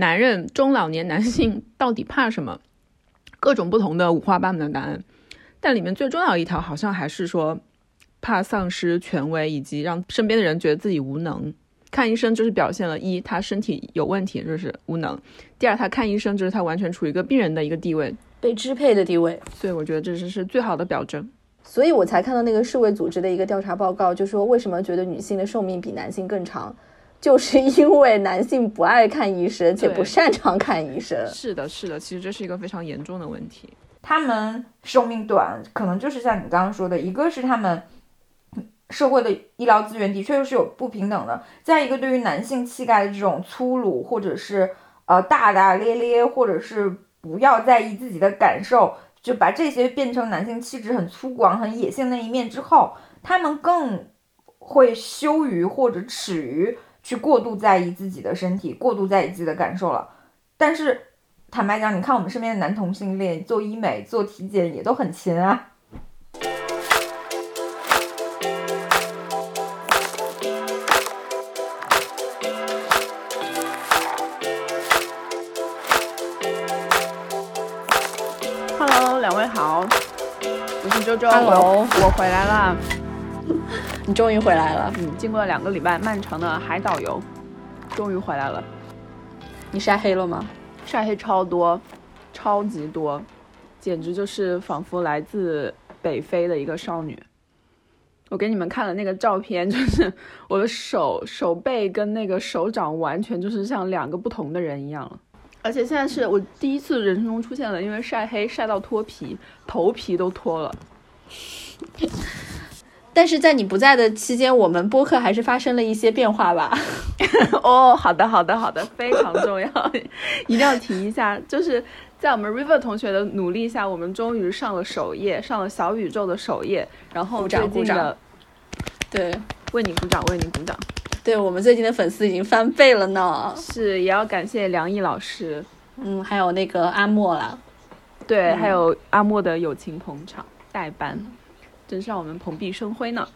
男人中老年男性到底怕什么？各种不同的五花八门的答案，但里面最重要一条好像还是说怕丧失权威，以及让身边的人觉得自己无能。看医生就是表现了一他身体有问题，就是无能；第二他看医生就是他完全处于一个病人的一个地位，被支配的地位。所以我觉得这是是最好的表征。所以我才看到那个世卫组织的一个调查报告，就说为什么觉得女性的寿命比男性更长。就是因为男性不爱看医生，且不擅长看医生。是的，是的，其实这是一个非常严重的问题。他们寿命短，可能就是像你刚刚说的，一个是他们社会的医疗资源的确是有不平等的，再一个对于男性气概的这种粗鲁，或者是呃大大咧咧，或者是不要在意自己的感受，就把这些变成男性气质很粗犷、很野性那一面之后，他们更会羞于或者耻于。去过度在意自己的身体，过度在意自己的感受了。但是坦白讲，你看我们身边的男同性恋做医美、做体检也都很勤啊。Hello，两位好，我是周周，我我回来了。你终于回来了，嗯，经过了两个礼拜漫长的海岛游，终于回来了。你晒黑了吗？晒黑超多，超级多，简直就是仿佛来自北非的一个少女。我给你们看了那个照片，就是 我的手手背跟那个手掌完全就是像两个不同的人一样了。而且现在是我第一次人生中出现了，因为晒黑晒到脱皮，头皮都脱了。但是在你不在的期间，我们播客还是发生了一些变化吧？哦，好的，好的，好的，非常重要，一定要提一下。就是在我们 River 同学的努力下，我们终于上了首页，上了小宇宙的首页。然后最近的，对，为你鼓掌，为你鼓掌。对我们最近的粉丝已经翻倍了呢。是，也要感谢梁毅老师，嗯，还有那个阿莫啦，对，还有阿莫的友情捧场代班。真是让我们蓬荜生辉呢。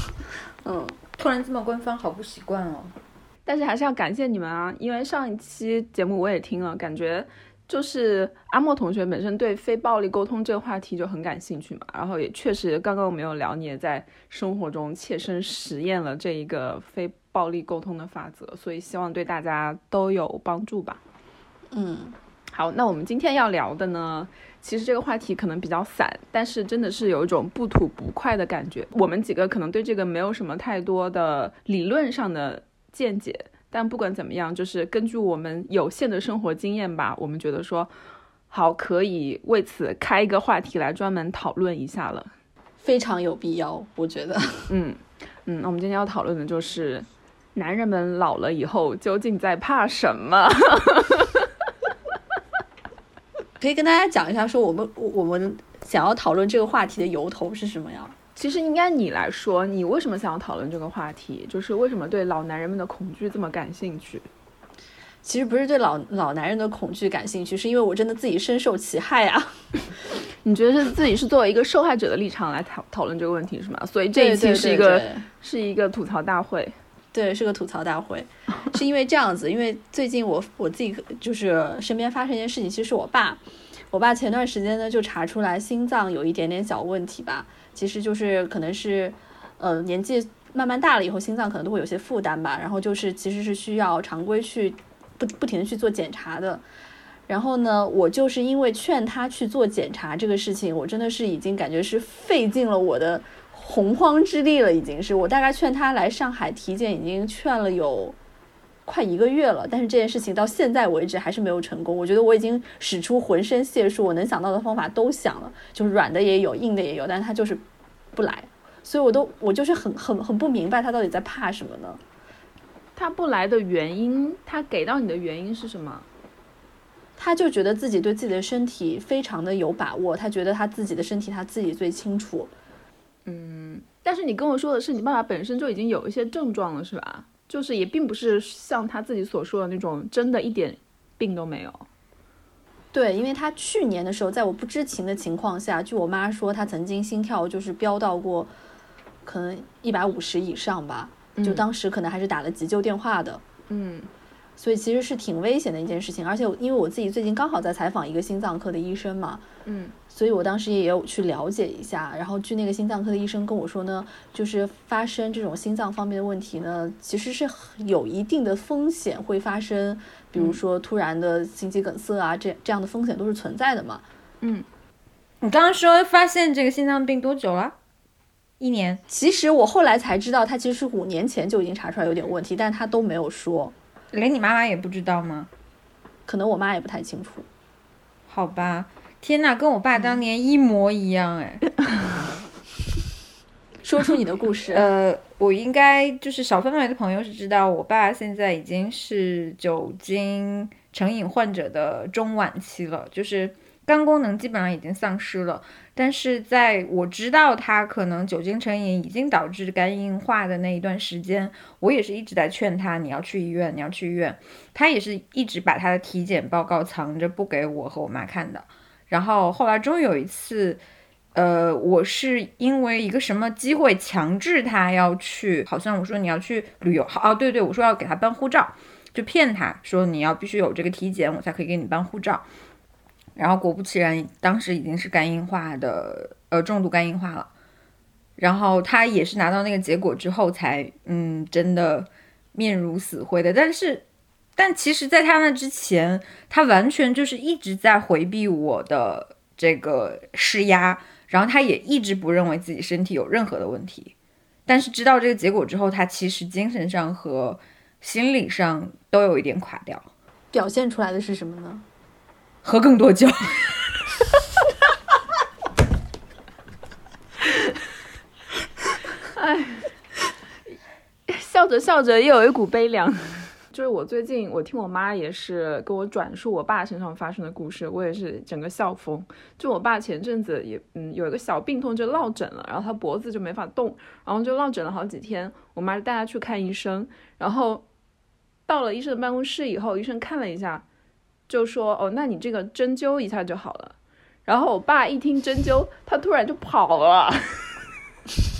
嗯，突然这么官方，好不习惯哦。但是还是要感谢你们啊，因为上一期节目我也听了，感觉就是阿莫同学本身对非暴力沟通这个话题就很感兴趣嘛。然后也确实，刚刚我们有聊，你也在生活中切身实验了这一个非暴力沟通的法则，所以希望对大家都有帮助吧。嗯，好，那我们今天要聊的呢？其实这个话题可能比较散，但是真的是有一种不吐不快的感觉。我们几个可能对这个没有什么太多的理论上的见解，但不管怎么样，就是根据我们有限的生活经验吧，我们觉得说好可以为此开一个话题来专门讨论一下了，非常有必要，我觉得。嗯嗯，那我们今天要讨论的就是男人们老了以后究竟在怕什么。可以跟大家讲一下，说我们我们想要讨论这个话题的由头是什么呀？其实应该你来说，你为什么想要讨论这个话题？就是为什么对老男人们的恐惧这么感兴趣？其实不是对老老男人的恐惧感兴趣，是因为我真的自己深受其害啊！你觉得是自己是作为一个受害者的立场来讨讨论这个问题是吗？所以这一期是一个是一个吐槽大会。对，是个吐槽大会，是因为这样子，因为最近我我自己就是身边发生一件事情，其实是我爸，我爸前段时间呢就查出来心脏有一点点小问题吧，其实就是可能是，呃，年纪慢慢大了以后，心脏可能都会有些负担吧，然后就是其实是需要常规去不不停的去做检查的，然后呢，我就是因为劝他去做检查这个事情，我真的是已经感觉是费尽了我的。洪荒之力了，已经是我大概劝他来上海体检，已经劝了有快一个月了，但是这件事情到现在为止还是没有成功。我觉得我已经使出浑身解数，我能想到的方法都想了，就是软的也有，硬的也有，但是他就是不来，所以我都我就是很很很不明白他到底在怕什么呢？他不来的原因，他给到你的原因是什么？他就觉得自己对自己的身体非常的有把握，他觉得他自己的身体他自己最清楚。嗯，但是你跟我说的是你爸爸本身就已经有一些症状了，是吧？就是也并不是像他自己所说的那种真的一点病都没有。对，因为他去年的时候，在我不知情的情况下，据我妈说，他曾经心跳就是飙到过可能一百五十以上吧，就当时可能还是打了急救电话的。嗯，所以其实是挺危险的一件事情。而且因为我自己最近刚好在采访一个心脏科的医生嘛，嗯，所以我当时也有去了解一下。然后据那个心脏科的医生跟我说呢，就是发生这种心脏方面的问题呢，其实是有一定的风险会发生，比如说突然的心肌梗塞啊，这这样的风险都是存在的嘛。嗯，你刚刚说发现这个心脏病多久了？一年。其实我后来才知道，他其实是五年前就已经查出来有点问题，但他都没有说，连你妈妈也不知道吗？可能我妈也不太清楚。好吧，天呐，跟我爸当年一模一样哎。说出你的故事。呃，我应该就是小范围的朋友是知道，我爸现在已经是酒精成瘾患者的中晚期了，就是肝功能基本上已经丧失了。但是在我知道他可能酒精成瘾已经导致肝硬化的那一段时间，我也是一直在劝他，你要去医院，你要去医院。他也是一直把他的体检报告藏着不给我和我妈看的。然后后来终于有一次。呃，我是因为一个什么机会强制他要去，好像我说你要去旅游，好哦，对对，我说要给他办护照，就骗他说你要必须有这个体检，我才可以给你办护照。然后果不其然，当时已经是肝硬化的，呃，重度肝硬化了。然后他也是拿到那个结果之后才，嗯，真的面如死灰的。但是，但其实，在他那之前，他完全就是一直在回避我的这个施压。然后他也一直不认为自己身体有任何的问题，但是知道这个结果之后，他其实精神上和心理上都有一点垮掉。表现出来的是什么呢？喝更多酒。哎，笑着笑着又有一股悲凉。就是我最近，我听我妈也是跟我转述我爸身上发生的故事，我也是整个笑疯。就我爸前阵子也嗯有一个小病痛，就落枕了，然后他脖子就没法动，然后就落枕了好几天。我妈带他去看医生，然后到了医生的办公室以后，医生看了一下，就说哦，那你这个针灸一下就好了。然后我爸一听针灸，他突然就跑了。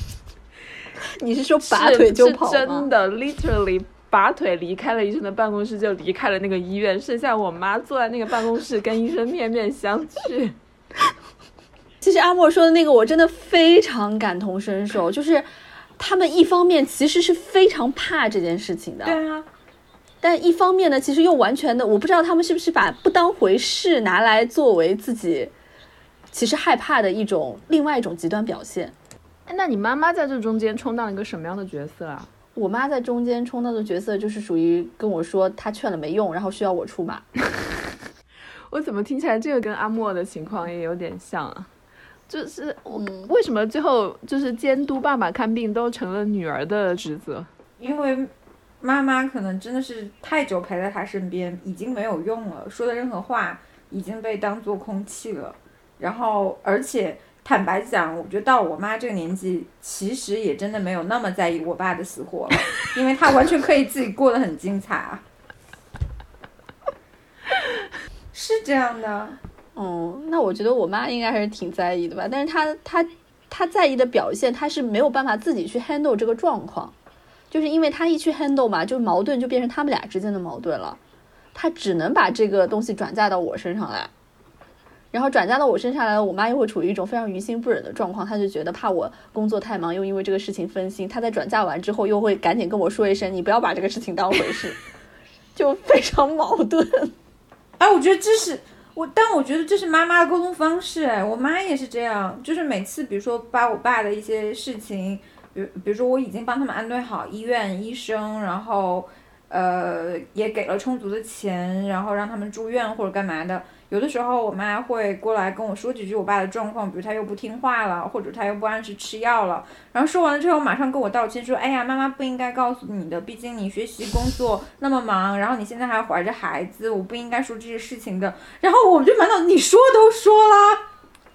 你是说拔腿就跑吗？真的，literally。拔腿离开了医生的办公室，就离开了那个医院，剩下我妈坐在那个办公室跟医生面面相觑。其实阿莫说的那个，我真的非常感同身受。就是他们一方面其实是非常怕这件事情的，对啊，但一方面呢，其实又完全的，我不知道他们是不是把不当回事拿来作为自己其实害怕的一种另外一种极端表现。哎，那你妈妈在这中间充当了一个什么样的角色啊？我妈在中间充当的角色就是属于跟我说她劝了没用，然后需要我出马。我怎么听起来这个跟阿莫的情况也有点像啊？就是我为什么最后就是监督爸爸看病都成了女儿的职责？因为妈妈可能真的是太久陪在他身边，已经没有用了，说的任何话已经被当做空气了。然后而且。坦白讲，我觉得到我妈这个年纪，其实也真的没有那么在意我爸的死活了，因为她完全可以自己过得很精彩啊。是这样的，哦，那我觉得我妈应该还是挺在意的吧，但是她她她在意的表现，她是没有办法自己去 handle 这个状况，就是因为她一去 handle 嘛，就矛盾就变成他们俩之间的矛盾了，她只能把这个东西转嫁到我身上来。然后转嫁到我身上来了，我妈又会处于一种非常于心不忍的状况，她就觉得怕我工作太忙，又因为这个事情分心。她在转嫁完之后，又会赶紧跟我说一声：“你不要把这个事情当回事。”就非常矛盾。哎，我觉得这是我，但我觉得这是妈妈的沟通方式。哎，我妈也是这样，就是每次比如说把我爸的一些事情，比比如说我已经帮他们安顿好医院、医生，然后呃也给了充足的钱，然后让他们住院或者干嘛的。有的时候，我妈会过来跟我说几句我爸的状况，比如他又不听话了，或者他又不按时吃药了。然后说完了之后，马上跟我道歉，说：“哎呀，妈妈不应该告诉你的，毕竟你学习工作那么忙，然后你现在还怀着孩子，我不应该说这些事情的。”然后我就满脑你说都说了，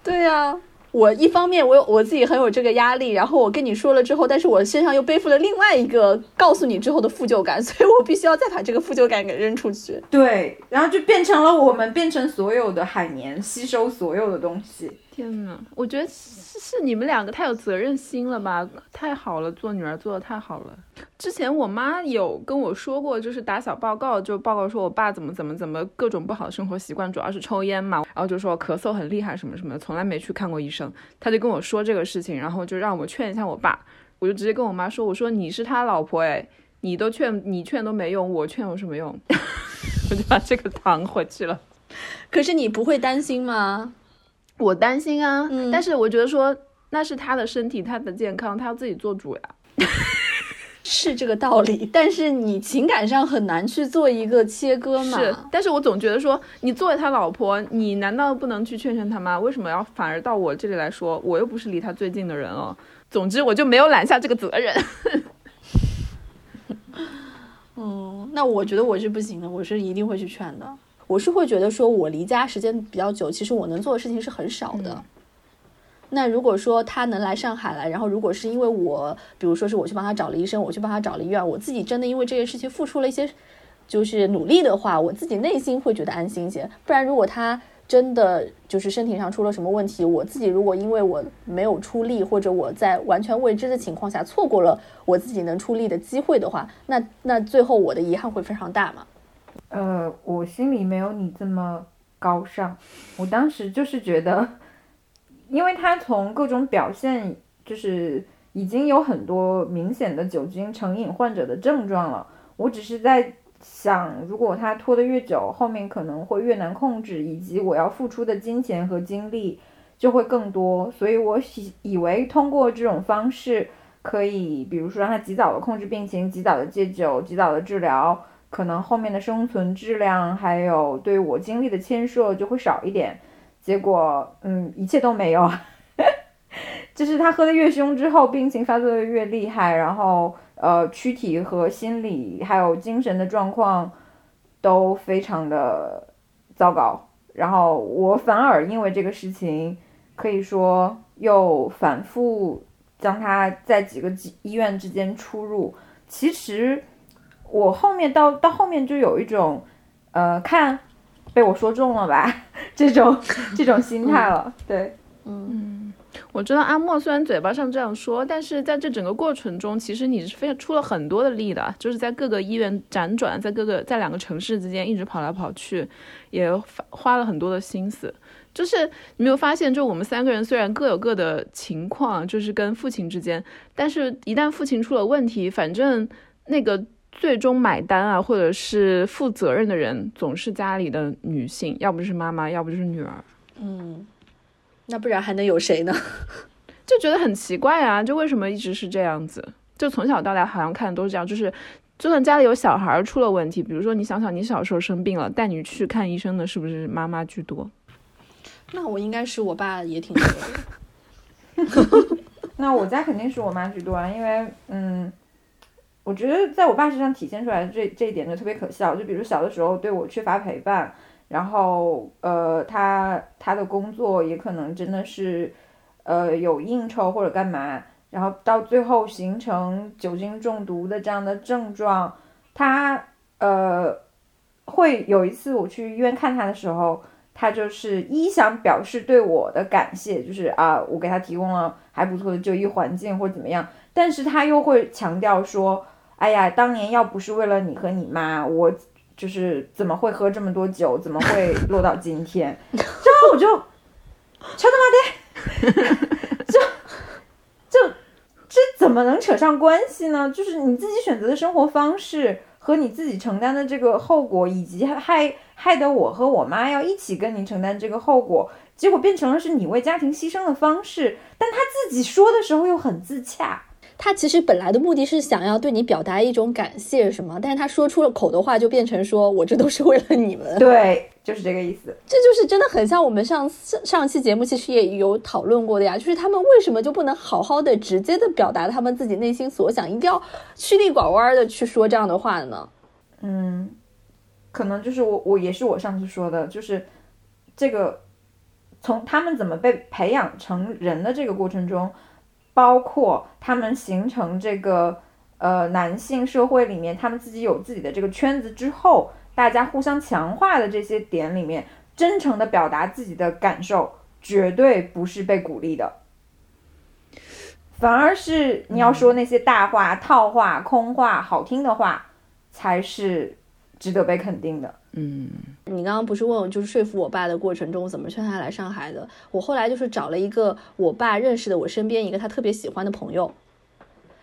对呀。我一方面我有我自己很有这个压力，然后我跟你说了之后，但是我身上又背负了另外一个告诉你之后的负疚感，所以我必须要再把这个负疚感给扔出去。对，然后就变成了我们变成所有的海绵吸收所有的东西。天呐，我觉得是是你们两个太有责任心了吧？太好了，做女儿做的太好了。之前我妈有跟我说过，就是打小报告，就报告说我爸怎么怎么怎么各种不好的生活习惯，主要是抽烟嘛，然后就说咳嗽很厉害什么什么的，从来没去看过医生。他就跟我说这个事情，然后就让我劝一下我爸。我就直接跟我妈说，我说你是他老婆哎，你都劝你劝都没用，我劝有什么用？我就把这个扛回去了。可是你不会担心吗？我担心啊，但是我觉得说那是他的身体，他的健康，他要自己做主呀，是这个道理。但是你情感上很难去做一个切割嘛。是，但是我总觉得说，你作为他老婆，你难道不能去劝劝他吗？为什么要反而到我这里来说？我又不是离他最近的人哦。总之，我就没有揽下这个责任。嗯，那我觉得我是不行的，我是一定会去劝的。我是会觉得说，我离家时间比较久，其实我能做的事情是很少的。那如果说他能来上海来，然后如果是因为我，比如说是我去帮他找了医生，我去帮他找了医院，我自己真的因为这件事情付出了一些就是努力的话，我自己内心会觉得安心一些。不然如果他真的就是身体上出了什么问题，我自己如果因为我没有出力，或者我在完全未知的情况下错过了我自己能出力的机会的话，那那最后我的遗憾会非常大嘛。呃，我心里没有你这么高尚。我当时就是觉得，因为他从各种表现，就是已经有很多明显的酒精成瘾患者的症状了。我只是在想，如果他拖得越久，后面可能会越难控制，以及我要付出的金钱和精力就会更多。所以我以以为通过这种方式，可以，比如说让他及早的控制病情，及早的戒酒，及早的治疗。可能后面的生存质量还有对我经历的牵涉就会少一点，结果嗯一切都没有，就是他喝的越凶之后，病情发作的越厉害，然后呃躯体和心理还有精神的状况都非常的糟糕，然后我反而因为这个事情可以说又反复将他在几个医院之间出入，其实。我后面到到后面就有一种，呃，看被我说中了吧，这种 这种心态了。对，嗯，我知道阿莫虽然嘴巴上这样说，但是在这整个过程中，其实你是非常出了很多的力的，就是在各个医院辗转，在各个在两个城市之间一直跑来跑去，也花了很多的心思。就是你没有发现，就我们三个人虽然各有各的情况，就是跟父亲之间，但是一旦父亲出了问题，反正那个。最终买单啊，或者是负责任的人，总是家里的女性，要不就是妈妈，要不就是女儿。嗯，那不然还能有谁呢？就觉得很奇怪啊，就为什么一直是这样子？就从小到大好像看的都是这样，就是就算家里有小孩出了问题，比如说你想想，你小时候生病了，带你去看医生的是不是妈妈居多？那我应该是我爸也挺多的。那我家肯定是我妈居多啊，因为嗯。我觉得在我爸身上体现出来的这这一点就特别可笑，就比如小的时候对我缺乏陪伴，然后呃他他的工作也可能真的是呃有应酬或者干嘛，然后到最后形成酒精中毒的这样的症状，他呃会有一次我去医院看他的时候，他就是一想表示对我的感谢，就是啊我给他提供了还不错的就医环境或者怎么样，但是他又会强调说。哎呀，当年要不是为了你和你妈，我就是怎么会喝这么多酒，怎么会落到今天？然后我就，全他妈的，就就这怎么能扯上关系呢？就是你自己选择的生活方式和你自己承担的这个后果，以及害害得我和我妈要一起跟你承担这个后果，结果变成了是你为家庭牺牲的方式，但他自己说的时候又很自洽。他其实本来的目的是想要对你表达一种感谢什么，但是他说出了口的话就变成说我这都是为了你们，对，就是这个意思。这就是真的很像我们上上期节目其实也有讨论过的呀，就是他们为什么就不能好好的直接的表达他们自己内心所想，一定要曲里拐弯的去说这样的话呢？嗯，可能就是我我也是我上次说的，就是这个从他们怎么被培养成人的这个过程中。包括他们形成这个呃男性社会里面，他们自己有自己的这个圈子之后，大家互相强化的这些点里面，真诚的表达自己的感受，绝对不是被鼓励的，反而是你要说那些大话、套话、空话、好听的话，才是值得被肯定的。嗯，你刚刚不是问我就是说服我爸的过程中怎么劝他来上海的？我后来就是找了一个我爸认识的我身边一个他特别喜欢的朋友，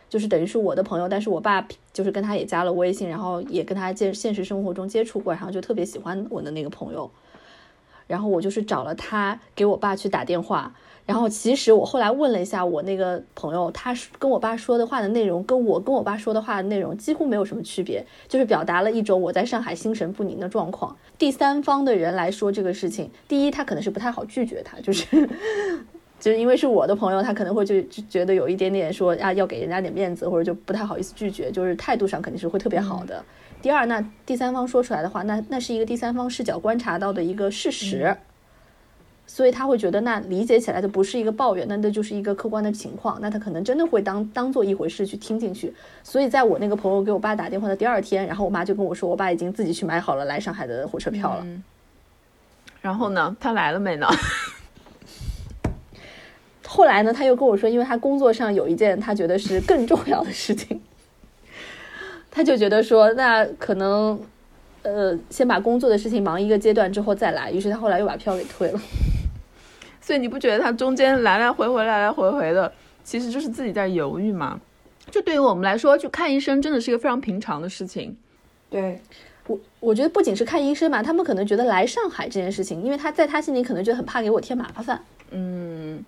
就是等于是我的朋友，但是我爸就是跟他也加了微信，然后也跟他见现实生活中接触过，然后就特别喜欢我的那个朋友。然后我就是找了他给我爸去打电话，然后其实我后来问了一下我那个朋友，他跟我爸说的话的内容跟我跟我爸说的话的内容几乎没有什么区别，就是表达了一种我在上海心神不宁的状况。第三方的人来说这个事情，第一他可能是不太好拒绝他，就是 就是因为是我的朋友，他可能会就就觉得有一点点说啊要给人家点面子，或者就不太好意思拒绝，就是态度上肯定是会特别好的。第二，那第三方说出来的话，那那是一个第三方视角观察到的一个事实，所以他会觉得那理解起来的不是一个抱怨，那那就是一个客观的情况，那他可能真的会当当做一回事去听进去。所以在我那个朋友给我爸打电话的第二天，然后我妈就跟我说，我爸已经自己去买好了来上海的火车票了。然后呢，他来了没呢？后来呢，他又跟我说，因为他工作上有一件他觉得是更重要的事情。他就觉得说，那可能，呃，先把工作的事情忙一个阶段之后再来。于是他后来又把票给退了。所以你不觉得他中间来来回回、来来回回的，其实就是自己在犹豫吗？就对于我们来说，去看医生真的是一个非常平常的事情。对我，我觉得不仅是看医生嘛，他们可能觉得来上海这件事情，因为他在他心里可能觉得很怕给我添麻烦。嗯。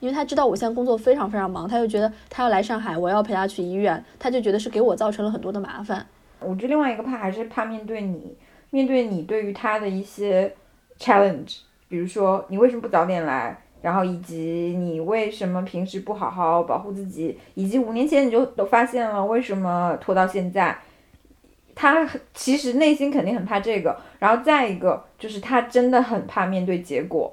因为他知道我现在工作非常非常忙，他就觉得他要来上海，我要陪他去医院，他就觉得是给我造成了很多的麻烦。我觉得另外一个怕还是怕面对你，面对你对于他的一些 challenge，比如说你为什么不早点来，然后以及你为什么平时不好好保护自己，以及五年前你就都发现了，为什么拖到现在？他其实内心肯定很怕这个，然后再一个就是他真的很怕面对结果。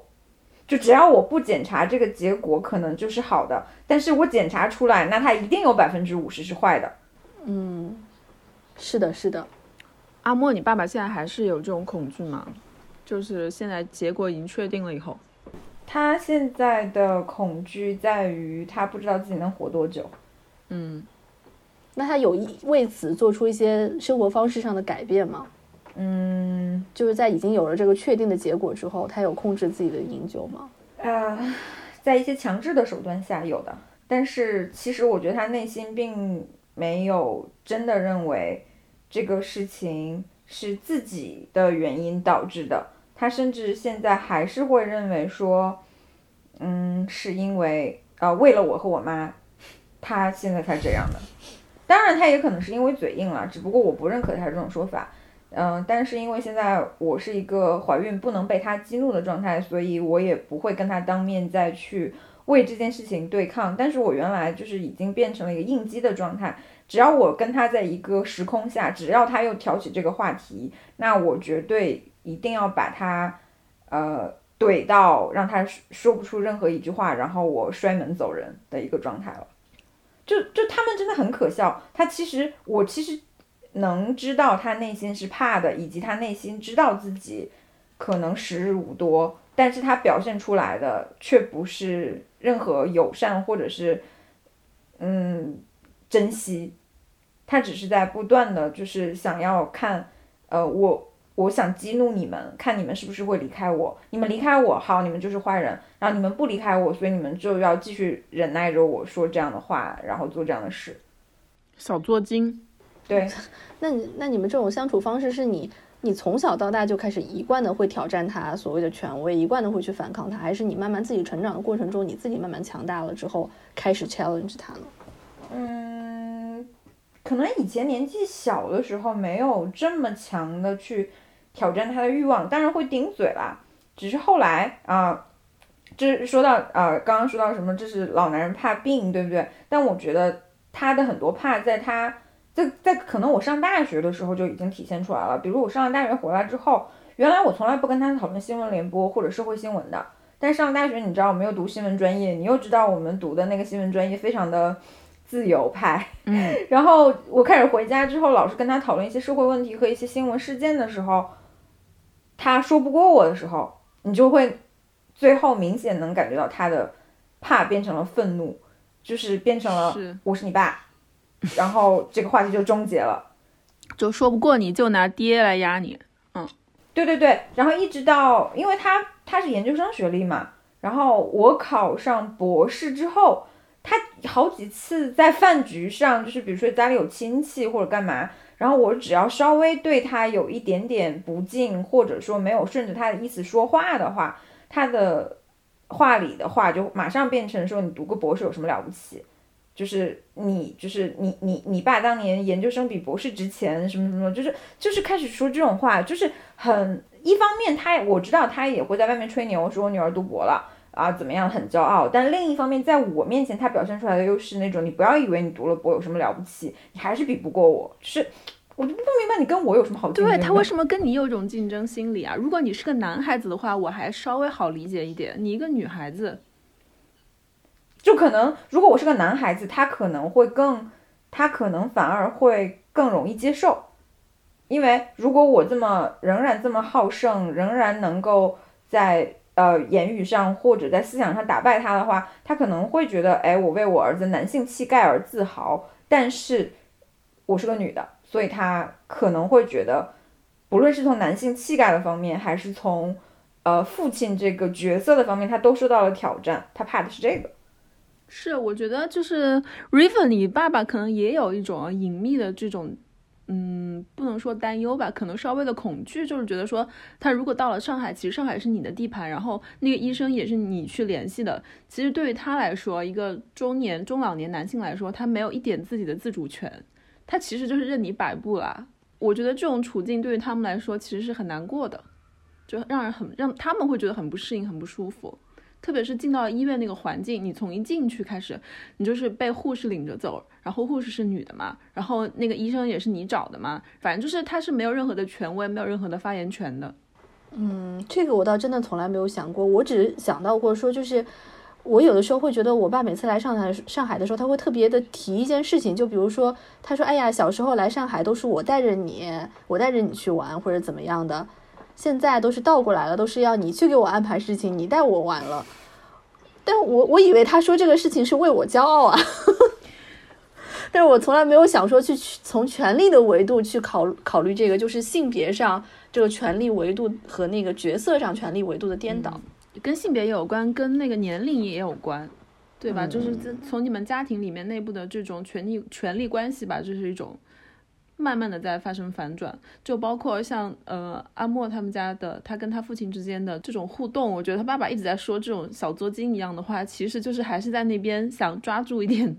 就只要我不检查这个结果，可能就是好的。但是我检查出来，那它一定有百分之五十是坏的。嗯，是的，是的。阿莫，你爸爸现在还是有这种恐惧吗？就是现在结果已经确定了以后，他现在的恐惧在于他不知道自己能活多久。嗯，那他有意为此做出一些生活方式上的改变吗？嗯，就是在已经有了这个确定的结果之后，他有控制自己的饮酒吗？呃，在一些强制的手段下有的，但是其实我觉得他内心并没有真的认为这个事情是自己的原因导致的，他甚至现在还是会认为说，嗯，是因为呃为了我和我妈，他现在才这样的。当然，他也可能是因为嘴硬了，只不过我不认可他这种说法。嗯，但是因为现在我是一个怀孕不能被他激怒的状态，所以我也不会跟他当面再去为这件事情对抗。但是我原来就是已经变成了一个应激的状态，只要我跟他在一个时空下，只要他又挑起这个话题，那我绝对一定要把他，呃，怼到让他说不出任何一句话，然后我摔门走人的一个状态了。就就他们真的很可笑，他其实我其实。能知道他内心是怕的，以及他内心知道自己可能时日无多，但是他表现出来的却不是任何友善或者是嗯珍惜，他只是在不断的就是想要看，呃，我我想激怒你们，看你们是不是会离开我，你们离开我，好，你们就是坏人，然后你们不离开我，所以你们就要继续忍耐着我说这样的话，然后做这样的事，小作精。对，那你那你们这种相处方式是你你从小到大就开始一贯的会挑战他所谓的权威，一贯的会去反抗他，还是你慢慢自己成长的过程中，你自己慢慢强大了之后开始 challenge 他呢？嗯，可能以前年纪小的时候没有这么强的去挑战他的欲望，当然会顶嘴啦。只是后来啊，这说到啊，刚刚说到什么，这是老男人怕病，对不对？但我觉得他的很多怕在他。在在可能我上大学的时候就已经体现出来了。比如我上了大学回来之后，原来我从来不跟他讨论新闻联播或者社会新闻的。但上大学，你知道我没有读新闻专业，你又知道我们读的那个新闻专业非常的自由派。嗯。然后我开始回家之后，老是跟他讨论一些社会问题和一些新闻事件的时候，他说不过我的时候，你就会最后明显能感觉到他的怕变成了愤怒，就是变成了是我是你爸，然后这个话题就终结了。就说不过你就拿爹来压你。嗯对对对，然后一直到，因为他他是研究生学历嘛，然后我考上博士之后，他好几次在饭局上，就是比如说家里有亲戚或者干嘛，然后我只要稍微对他有一点点不敬，或者说没有顺着他的意思说话的话，他的话里的话就马上变成说你读个博士有什么了不起？就是你，就是你，你，你爸当年研究生比博士值钱，什么什么，就是就是开始说这种话，就是很一方面他我知道他也会在外面吹牛，说我女儿读博了啊，怎么样，很骄傲。但另一方面，在我面前，他表现出来的又是那种，你不要以为你读了博有什么了不起，你还是比不过我。就是我就不明白你跟我有什么好竞争的。对他为什么跟你有一种竞争心理啊？如果你是个男孩子的话，我还稍微好理解一点，你一个女孩子。就可能，如果我是个男孩子，他可能会更，他可能反而会更容易接受，因为如果我这么仍然这么好胜，仍然能够在呃言语上或者在思想上打败他的话，他可能会觉得，哎，我为我儿子男性气概而自豪。但是我是个女的，所以他可能会觉得，不论是从男性气概的方面，还是从呃父亲这个角色的方面，他都受到了挑战。他怕的是这个。是，我觉得就是 River，你爸爸可能也有一种隐秘的这种，嗯，不能说担忧吧，可能稍微的恐惧，就是觉得说他如果到了上海，其实上海是你的地盘，然后那个医生也是你去联系的，其实对于他来说，一个中年中老年男性来说，他没有一点自己的自主权，他其实就是任你摆布啦。我觉得这种处境对于他们来说其实是很难过的，就让人很让他们会觉得很不适应，很不舒服。特别是进到医院那个环境，你从一进去开始，你就是被护士领着走，然后护士是女的嘛，然后那个医生也是你找的嘛，反正就是他是没有任何的权威，没有任何的发言权的。嗯，这个我倒真的从来没有想过，我只是想到过说，就是我有的时候会觉得，我爸每次来上海上海的时候，他会特别的提一件事情，就比如说，他说，哎呀，小时候来上海都是我带着你，我带着你去玩或者怎么样的。现在都是倒过来了，都是要你去给我安排事情，你带我玩了。但我我以为他说这个事情是为我骄傲啊，但是我从来没有想说去从权力的维度去考考虑这个，就是性别上这个权力维度和那个角色上权力维度的颠倒，跟性别也有关，跟那个年龄也有关，对吧？就是从你们家庭里面内部的这种权力权力关系吧，这是一种。慢慢的在发生反转，就包括像呃阿莫他们家的，他跟他父亲之间的这种互动，我觉得他爸爸一直在说这种小作精一样的话，其实就是还是在那边想抓住一点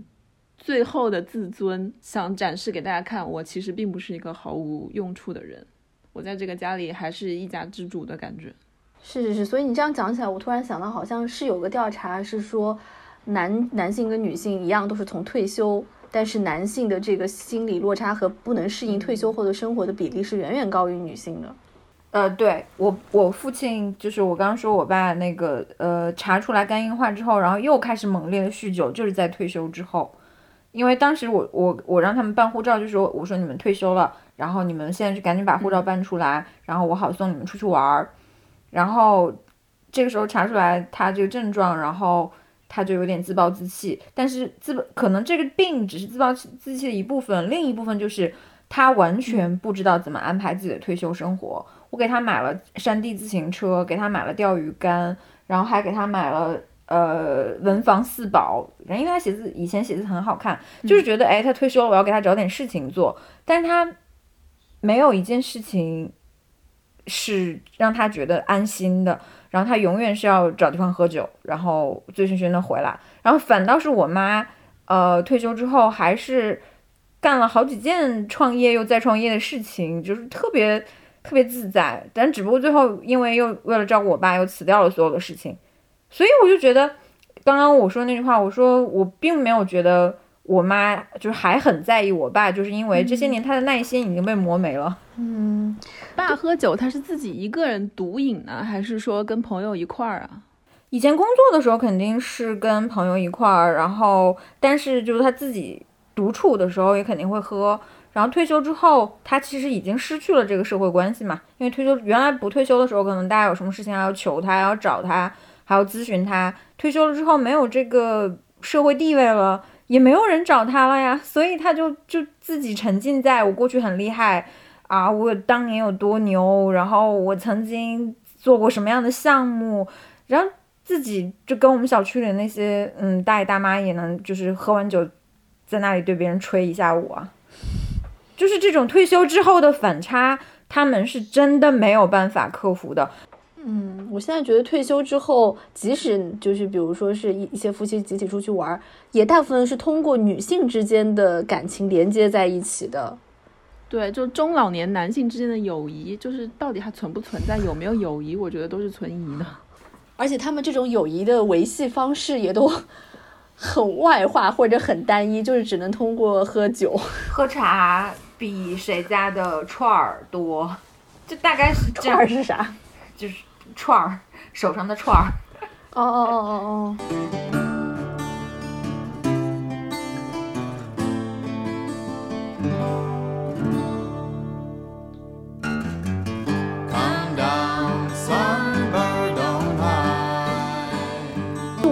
最后的自尊，想展示给大家看，我其实并不是一个毫无用处的人，我在这个家里还是一家之主的感觉。是是是，所以你这样讲起来，我突然想到，好像是有个调查是说，男男性跟女性一样，都是从退休。但是男性的这个心理落差和不能适应退休后的生活的比例是远远高于女性的。呃，对我，我父亲就是我刚刚说我爸那个呃查出来肝硬化之后，然后又开始猛烈的酗酒，就是在退休之后。因为当时我我我让他们办护照，就说我说你们退休了，然后你们现在就赶紧把护照办出来，然后我好送你们出去玩儿。然后这个时候查出来他这个症状，然后。他就有点自暴自弃，但是自可能这个病只是自暴自弃的一部分，另一部分就是他完全不知道怎么安排自己的退休生活。我给他买了山地自行车，给他买了钓鱼竿，然后还给他买了呃文房四宝。因为他写字以前写字很好看，就是觉得哎他退休了，我要给他找点事情做。但是他没有一件事情是让他觉得安心的。然后他永远是要找地方喝酒，然后醉醺醺的回来。然后反倒是我妈，呃，退休之后还是干了好几件创业又再创业的事情，就是特别特别自在。但只不过最后因为又为了照顾我爸，又辞掉了所有的事情。所以我就觉得，刚刚我说那句话，我说我并没有觉得。我妈就是还很在意我爸，就是因为这些年他的耐心已经被磨没了。嗯，爸喝酒他是自己一个人独饮呢，还是说跟朋友一块儿啊？以前工作的时候肯定是跟朋友一块儿，然后但是就是他自己独处的时候也肯定会喝。然后退休之后，他其实已经失去了这个社会关系嘛，因为退休原来不退休的时候，可能大家有什么事情要求他，要找他。还要咨询他，退休了之后没有这个社会地位了，也没有人找他了呀，所以他就就自己沉浸在我过去很厉害啊，我当年有多牛，然后我曾经做过什么样的项目，然后自己就跟我们小区里那些嗯大爷大妈也能就是喝完酒，在那里对别人吹一下午啊，就是这种退休之后的反差，他们是真的没有办法克服的。嗯，我现在觉得退休之后，即使就是比如说是一一些夫妻集体出去玩，也大部分是通过女性之间的感情连接在一起的。对，就中老年男性之间的友谊，就是到底还存不存在，有没有友谊，我觉得都是存疑的。而且他们这种友谊的维系方式也都很外化或者很单一，就是只能通过喝酒、喝茶，比谁家的串儿多，就大概是这串儿是啥？就是。串儿，手上的串儿。哦哦哦哦哦。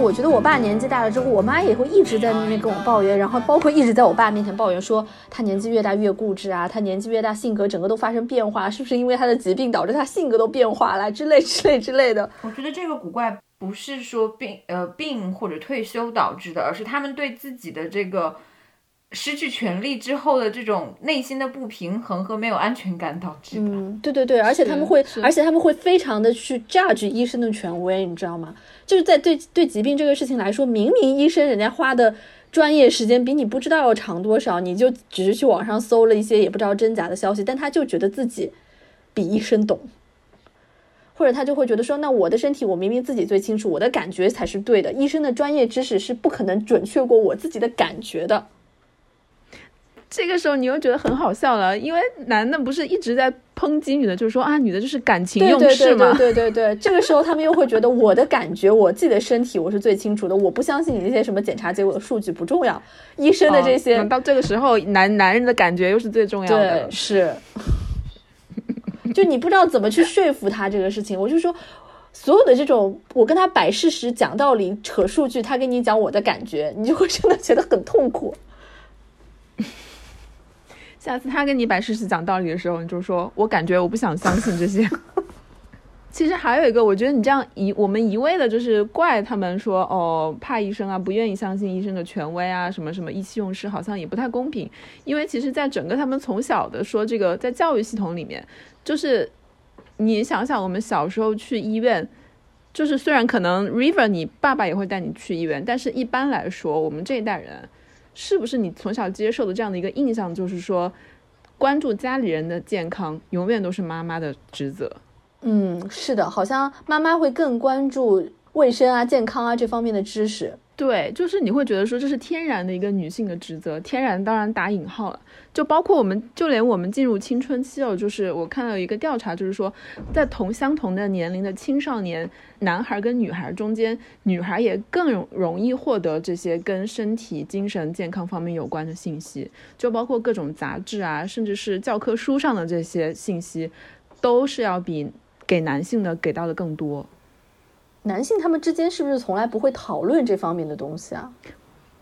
我觉得我爸年纪大了之后，我妈也会一直在那边跟我抱怨，然后包括一直在我爸面前抱怨说他年纪越大越固执啊，他年纪越大性格整个都发生变化，是不是因为他的疾病导致他性格都变化了之类之类之类的？我觉得这个古怪不是说病呃病或者退休导致的，而是他们对自己的这个。失去权力之后的这种内心的不平衡和没有安全感导致的。嗯，对对对，而且他们会，而且他们会非常的去 judge 医生的权威，你知道吗？就是在对对疾病这个事情来说，明明医生人家花的专业时间比你不知道要长多少，你就只是去网上搜了一些也不知道真假的消息，但他就觉得自己比医生懂，或者他就会觉得说，那我的身体我明明自己最清楚，我的感觉才是对的，医生的专业知识是不可能准确过我自己的感觉的。这个时候你又觉得很好笑了，因为男的不是一直在抨击女的，就是说啊，女的就是感情用事嘛。对对对对，这个时候他们又会觉得我的感觉，我自己的身体我是最清楚的，我不相信你那些什么检查结果的数据不重要，医生的这些。到这个时候，男男人的感觉又是最重要的。对，是。就你不知道怎么去说服他这个事情，我就说，所有的这种我跟他摆事实、讲道理、扯数据，他跟你讲我的感觉，你就会真的觉得很痛苦。下次他跟你摆事实讲道理的时候，你就说：“我感觉我不想相信这些。”其实还有一个，我觉得你这样一我们一味的就是怪他们说哦怕医生啊，不愿意相信医生的权威啊，什么什么意气用事，好像也不太公平。因为其实，在整个他们从小的说这个，在教育系统里面，就是你想想，我们小时候去医院，就是虽然可能 River 你爸爸也会带你去医院，但是一般来说，我们这一代人。是不是你从小接受的这样的一个印象，就是说，关注家里人的健康永远都是妈妈的职责？嗯，是的，好像妈妈会更关注卫生啊、健康啊这方面的知识。对，就是你会觉得说这是天然的一个女性的职责，天然当然打引号了。就包括我们，就连我们进入青春期哦，就是我看到一个调查，就是说，在同相同的年龄的青少年男孩跟女孩中间，女孩也更容易获得这些跟身体、精神健康方面有关的信息，就包括各种杂志啊，甚至是教科书上的这些信息，都是要比给男性的给到的更多。男性他们之间是不是从来不会讨论这方面的东西啊？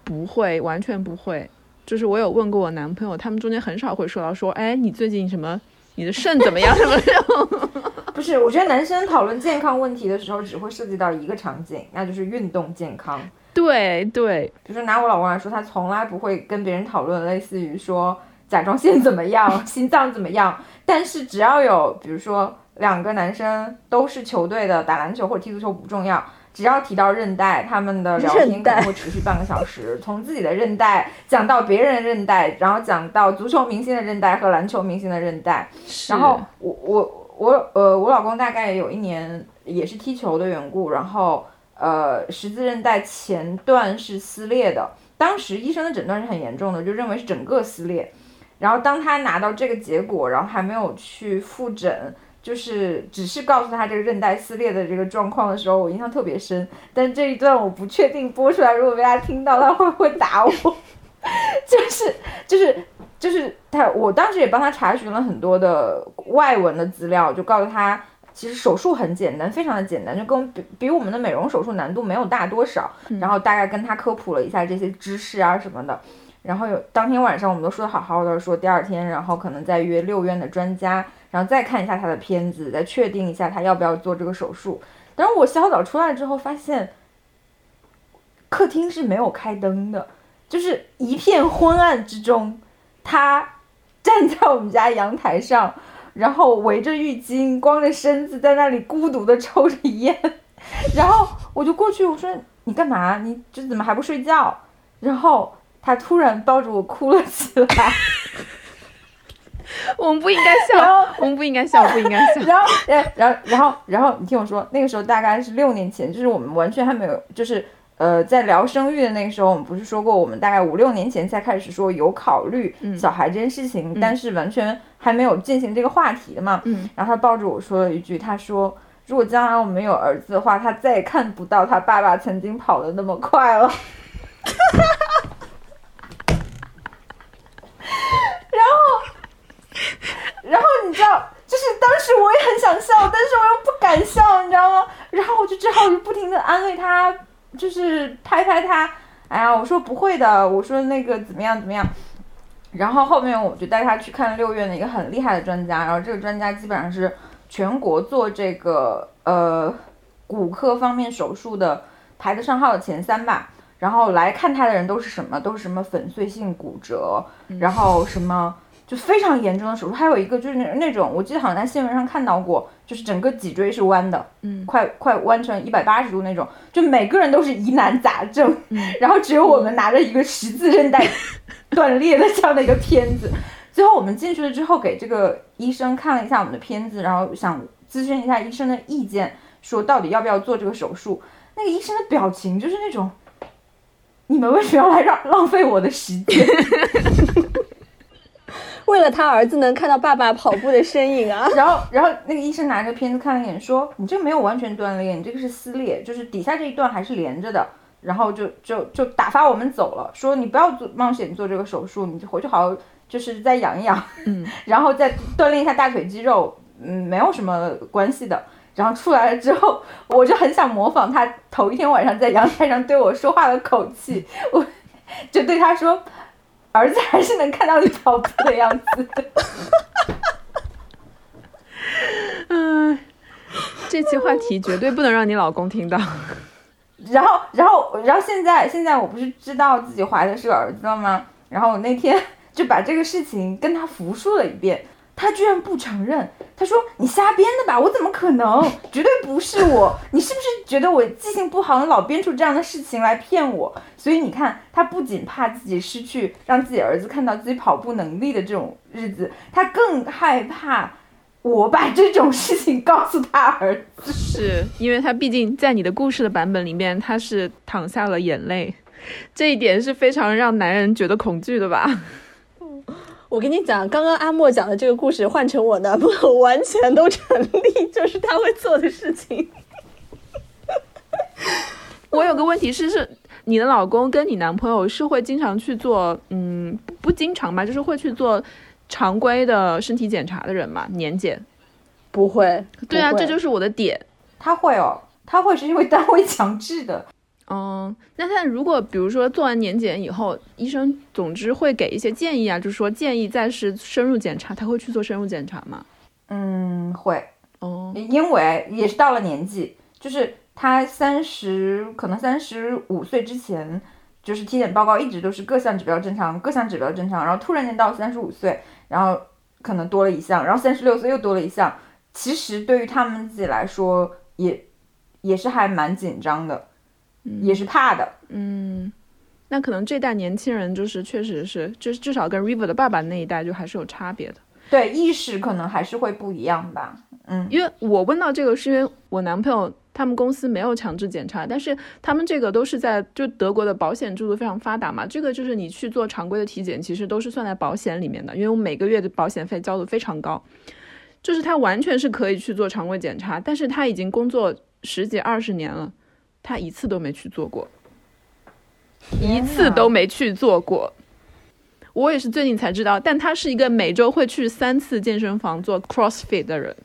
不会，完全不会。就是我有问过我男朋友，他们中间很少会说到说，哎，你最近什么，你的肾怎么样什么的。不是，我觉得男生讨论健康问题的时候，只会涉及到一个场景，那就是运动健康。对对，比如说拿我老公来说，他从来不会跟别人讨论类似于说甲状腺怎么样、心脏怎么样。但是只要有，比如说两个男生都是球队的，打篮球或者踢足球不重要。只要提到韧带，他们的聊天可能会持续半个小时，从自己的韧带讲到别人的韧带，然后讲到足球明星的韧带和篮球明星的韧带。然后我我我呃，我老公大概有一年也是踢球的缘故，然后呃十字韧带前段是撕裂的，当时医生的诊断是很严重的，就认为是整个撕裂。然后当他拿到这个结果，然后还没有去复诊。就是只是告诉他这个韧带撕裂的这个状况的时候，我印象特别深。但这一段我不确定播出来，如果被他听到，他会不会打我？就是就是就是他，我当时也帮他查询了很多的外文的资料，就告诉他，其实手术很简单，非常的简单，就跟比比我们的美容手术难度没有大多少。然后大概跟他科普了一下这些知识啊什么的。然后有当天晚上我们都说的好好的，说第二天然后可能再约六院的专家，然后再看一下他的片子，再确定一下他要不要做这个手术。但是我洗好澡出来之后发现，客厅是没有开灯的，就是一片昏暗之中，他站在我们家阳台上，然后围着浴巾，光着身子在那里孤独的抽着烟，然后我就过去我说你干嘛？你这怎么还不睡觉？然后。他突然抱着我哭了起来，我们不应该笑，我们不应该笑，不应该笑。然后，然后，然后，然后，你听我说，那个时候大概是六年前，就是我们完全还没有，就是呃，在聊生育的那个时候，我们不是说过，我们大概五六年前才开始说有考虑小孩这件事情，但是完全还没有进行这个话题的嘛。嗯。然后他抱着我说了一句，他说：“如果将来我们有儿子的话，他再也看不到他爸爸曾经跑的那么快了。”然后，然后你知道，就是当时我也很想笑，但是我又不敢笑，你知道吗？然后我就只好就不停的安慰他，就是拍拍他。哎呀，我说不会的，我说那个怎么样怎么样。然后后面我就带他去看六院的一个很厉害的专家，然后这个专家基本上是全国做这个呃骨科方面手术的排得上号的前三吧。然后来看他的人都是什么？都是什么粉碎性骨折，然后什么就非常严重的手术。还有一个就是那那种，我记得好像在新闻上看到过，就是整个脊椎是弯的，嗯，快快弯成一百八十度那种。就每个人都是疑难杂症，然后只有我们拿着一个十字韧带 断裂的这样的一个片子。最后我们进去了之后，给这个医生看了一下我们的片子，然后想咨询一下医生的意见，说到底要不要做这个手术。那个医生的表情就是那种。你们为什么要来让浪费我的时间？为了他儿子能看到爸爸跑步的身影啊！然后，然后那个医生拿着片子看了一眼，说：“你这个没有完全断裂，你这个是撕裂，就是底下这一段还是连着的。”然后就就就打发我们走了，说：“你不要做冒险做这个手术，你就回去好好就是再养一养，嗯，然后再锻炼一下大腿肌肉，嗯，没有什么关系的。”然后出来了之后，我就很想模仿他头一天晚上在阳台上对我说话的口气，我就对他说：“儿子还是能看到你跑步的样子。”嗯，这期话题绝对不能让你老公听到。然后，然后，然后现在，现在我不是知道自己怀的是个儿子了吗？然后我那天就把这个事情跟他复述了一遍。他居然不承认，他说：“你瞎编的吧？我怎么可能？绝对不是我！你是不是觉得我记性不好，老编出这样的事情来骗我？所以你看，他不仅怕自己失去让自己儿子看到自己跑步能力的这种日子，他更害怕我把这种事情告诉他儿子。是因为他毕竟在你的故事的版本里面，他是淌下了眼泪，这一点是非常让男人觉得恐惧的吧？”我跟你讲，刚刚阿莫讲的这个故事换成我男朋友，完全都成立，就是他会做的事情。我有个问题是，是你的老公跟你男朋友是会经常去做，嗯，不经常吧，就是会去做常规的身体检查的人吗？年检？不会。对啊，这就是我的点。他会哦，他会是因为单位强制的。嗯，那他如果比如说做完年检以后，医生总之会给一些建议啊，就是说建议再是深入检查，他会去做深入检查吗？嗯，会。哦，因为也是到了年纪，就是他三十，可能三十五岁之前，就是体检报告一直都是各项指标正常，各项指标正常，然后突然间到三十五岁，然后可能多了一项，然后三十六岁又多了一项，其实对于他们自己来说，也也是还蛮紧张的。也是怕的，嗯，那可能这代年轻人就是确实是，就是至少跟 River 的爸爸那一代就还是有差别的，对，意识可能还是会不一样吧，嗯，因为我问到这个是因为我男朋友他们公司没有强制检查，但是他们这个都是在就德国的保险制度非常发达嘛，这个就是你去做常规的体检，其实都是算在保险里面的，因为我每个月的保险费交的非常高，就是他完全是可以去做常规检查，但是他已经工作十几二十年了。他一次都没去做过，一次都没去做过。我也是最近才知道，但他是一个每周会去三次健身房做 CrossFit 的人。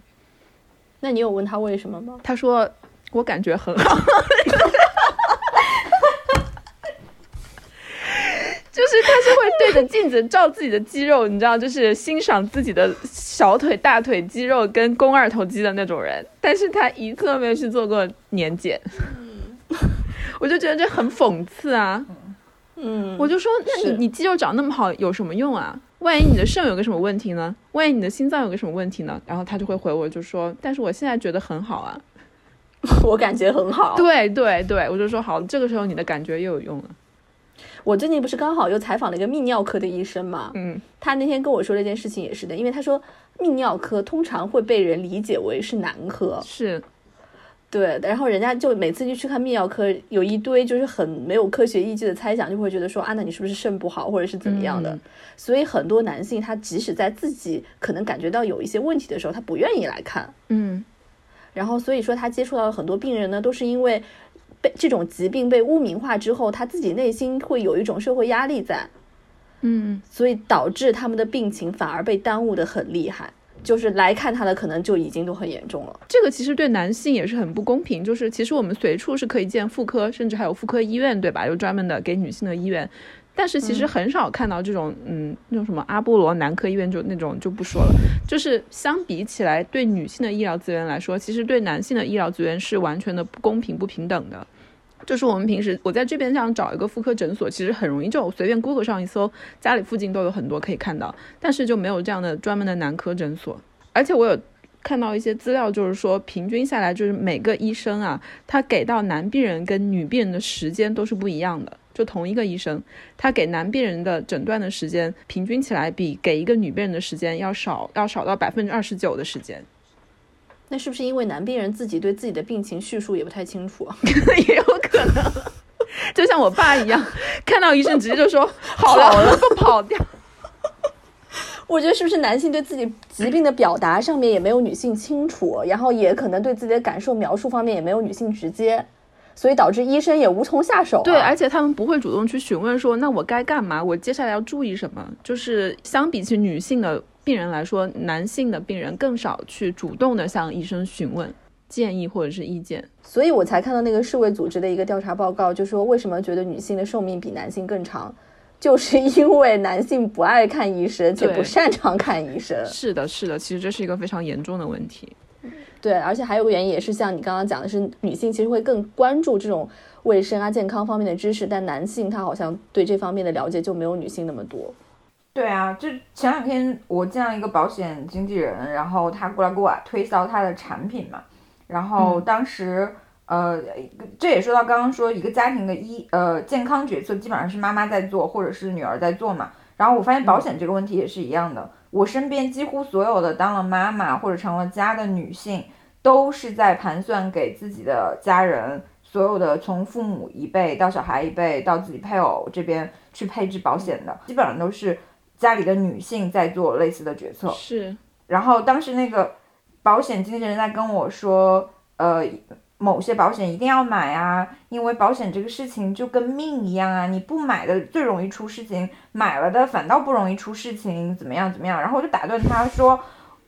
那你有问他为什么吗？他说我感觉很好。就是他是会对着镜子照自己的肌肉，你知道，就是欣赏自己的小腿、大腿肌肉跟肱二头肌的那种人。但是他一次都没有去做过年检，我就觉得这很讽刺啊。嗯，我就说，那你你肌肉长那么好有什么用啊？万一你的肾有个什么问题呢？万一你的心脏有个什么问题呢？然后他就会回我，就说，但是我现在觉得很好啊。我感觉很好。对对对，我就说好，这个时候你的感觉又有用了。我最近不是刚好又采访了一个泌尿科的医生嘛，嗯，他那天跟我说这件事情也是的，因为他说泌尿科通常会被人理解为是男科，是，对，然后人家就每次就去看泌尿科，有一堆就是很没有科学依据的猜想，就会觉得说啊，那你是不是肾不好，或者是怎么样的？嗯所以很多男性他即使在自己可能感觉到有一些问题的时候，他不愿意来看。嗯然后所以说他接触到的很多病人呢，都是因为被这种疾病被污名化之后，他自己内心会有一种社会压力在，嗯，所以导致他们的病情反而被耽误的很厉害。就是来看他的可能就已经都很严重了。这个其实对男性也是很不公平。就是其实我们随处是可以见妇科，甚至还有妇科医院，对吧？有专门的给女性的医院。但是其实很少看到这种，嗯，那种什么阿波罗男科医院就那种就不说了。就是相比起来，对女性的医疗资源来说，其实对男性的医疗资源是完全的不公平、不平等的。就是我们平时我在这边想找一个妇科诊所，其实很容易，就随便 Google 上一搜，家里附近都有很多可以看到，但是就没有这样的专门的男科诊所。而且我有看到一些资料，就是说平均下来，就是每个医生啊，他给到男病人跟女病人的时间都是不一样的。就同一个医生，他给男病人的诊断的时间，平均起来比给一个女病人的时间要少，要少到百分之二十九的时间。那是不是因为男病人自己对自己的病情叙述也不太清楚啊？也有可能，就像我爸一样，看到医生直接就说 好了，不跑掉。我觉得是不是男性对自己疾病的表达上面也没有女性清楚，然后也可能对自己的感受描述方面也没有女性直接，所以导致医生也无从下手、啊。对，而且他们不会主动去询问说，那我该干嘛？我接下来要注意什么？就是相比起女性的病人来说，男性的病人更少去主动的向医生询问建议或者是意见。所以我才看到那个世卫组织的一个调查报告，就说为什么觉得女性的寿命比男性更长，就是因为男性不爱看医生，且不擅长看医生。是的，是的，其实这是一个非常严重的问题。对，而且还有个原因也是像你刚刚讲的是，女性其实会更关注这种卫生啊、健康方面的知识，但男性他好像对这方面的了解就没有女性那么多。对啊，就前两天我见了一个保险经纪人，然后他过来给我推销他的产品嘛，然后当时、呃，这也说到刚刚说一个家庭的医呃健康决策基本上是妈妈在做，或者是女儿在做嘛。然后我发现保险这个问题也是一样的，我身边几乎所有的当了妈妈或者成了家的女性，都是在盘算给自己的家人所有的从父母一辈到小孩一辈到自己配偶这边去配置保险的，基本上都是家里的女性在做类似的决策。是，然后当时那个保险经纪人在跟我说，呃，某些保险一定要买啊，因为保险这个事情就跟命一样啊，你不买的最容易出事情，买了的反倒不容易出事情，怎么样怎么样？然后我就打断他说，